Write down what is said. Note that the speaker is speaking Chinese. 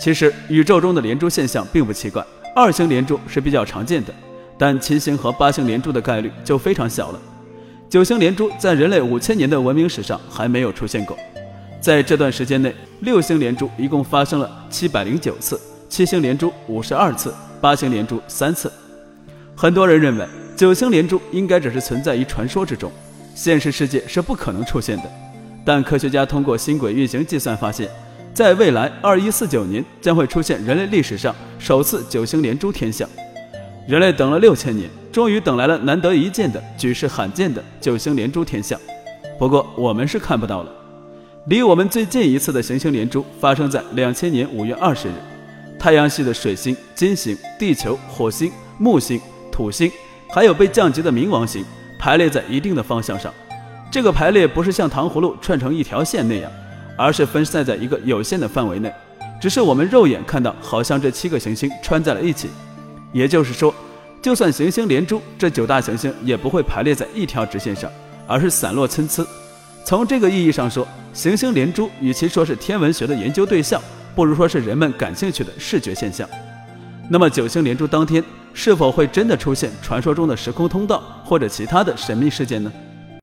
其实宇宙中的连珠现象并不奇怪，二星连珠是比较常见的，但七星和八星连珠的概率就非常小了。九星连珠在人类五千年的文明史上还没有出现过，在这段时间内，六星连珠一共发生了七百零九次，七星连珠五十二次，八星连珠三次。很多人认为九星连珠应该只是存在于传说之中，现实世界是不可能出现的。但科学家通过星轨运行计算发现，在未来二一四九年将会出现人类历史上首次九星连珠天象。人类等了六千年，终于等来了难得一见的、举世罕见的九星连珠天象。不过我们是看不到了。离我们最近一次的行星连珠发生在两千年五月二十日，太阳系的水星、金星、地球、火星、木星、土星，还有被降级的冥王星排列在一定的方向上。这个排列不是像糖葫芦串成一条线那样，而是分散在一个有限的范围内。只是我们肉眼看到，好像这七个行星穿在了一起。也就是说，就算行星连珠，这九大行星也不会排列在一条直线上，而是散落参差。从这个意义上说，行星连珠与其说是天文学的研究对象，不如说是人们感兴趣的视觉现象。那么九星连珠当天，是否会真的出现传说中的时空通道或者其他的神秘事件呢？